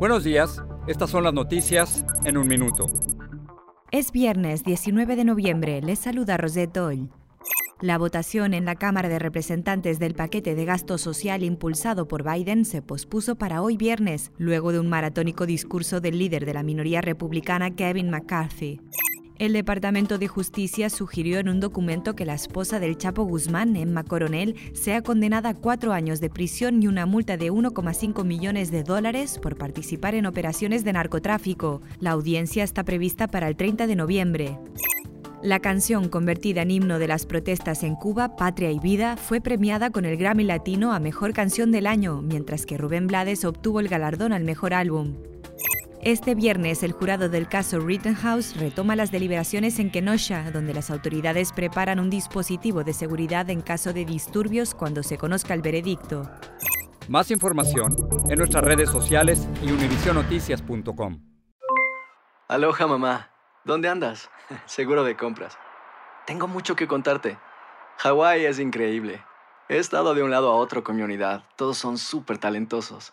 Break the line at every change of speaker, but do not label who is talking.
Buenos días. Estas son las noticias en un minuto.
Es viernes 19 de noviembre. Les saluda Rosette Doyle. La votación en la Cámara de Representantes del paquete de gasto social impulsado por Biden se pospuso para hoy viernes, luego de un maratónico discurso del líder de la minoría republicana Kevin McCarthy. El Departamento de Justicia sugirió en un documento que la esposa del Chapo Guzmán, Emma Coronel, sea condenada a cuatro años de prisión y una multa de 1,5 millones de dólares por participar en operaciones de narcotráfico. La audiencia está prevista para el 30 de noviembre. La canción convertida en himno de las protestas en Cuba, Patria y Vida, fue premiada con el Grammy Latino a Mejor Canción del Año, mientras que Rubén Blades obtuvo el galardón al Mejor Álbum. Este viernes, el jurado del caso Rittenhouse retoma las deliberaciones en Kenosha, donde las autoridades preparan un dispositivo de seguridad en caso de disturbios cuando se conozca el veredicto.
Más información en nuestras redes sociales y univisionoticias.com.
Aloha mamá, ¿dónde andas? Seguro de compras. Tengo mucho que contarte. Hawái es increíble. He estado de un lado a otro con mi unidad. Todos son súper talentosos.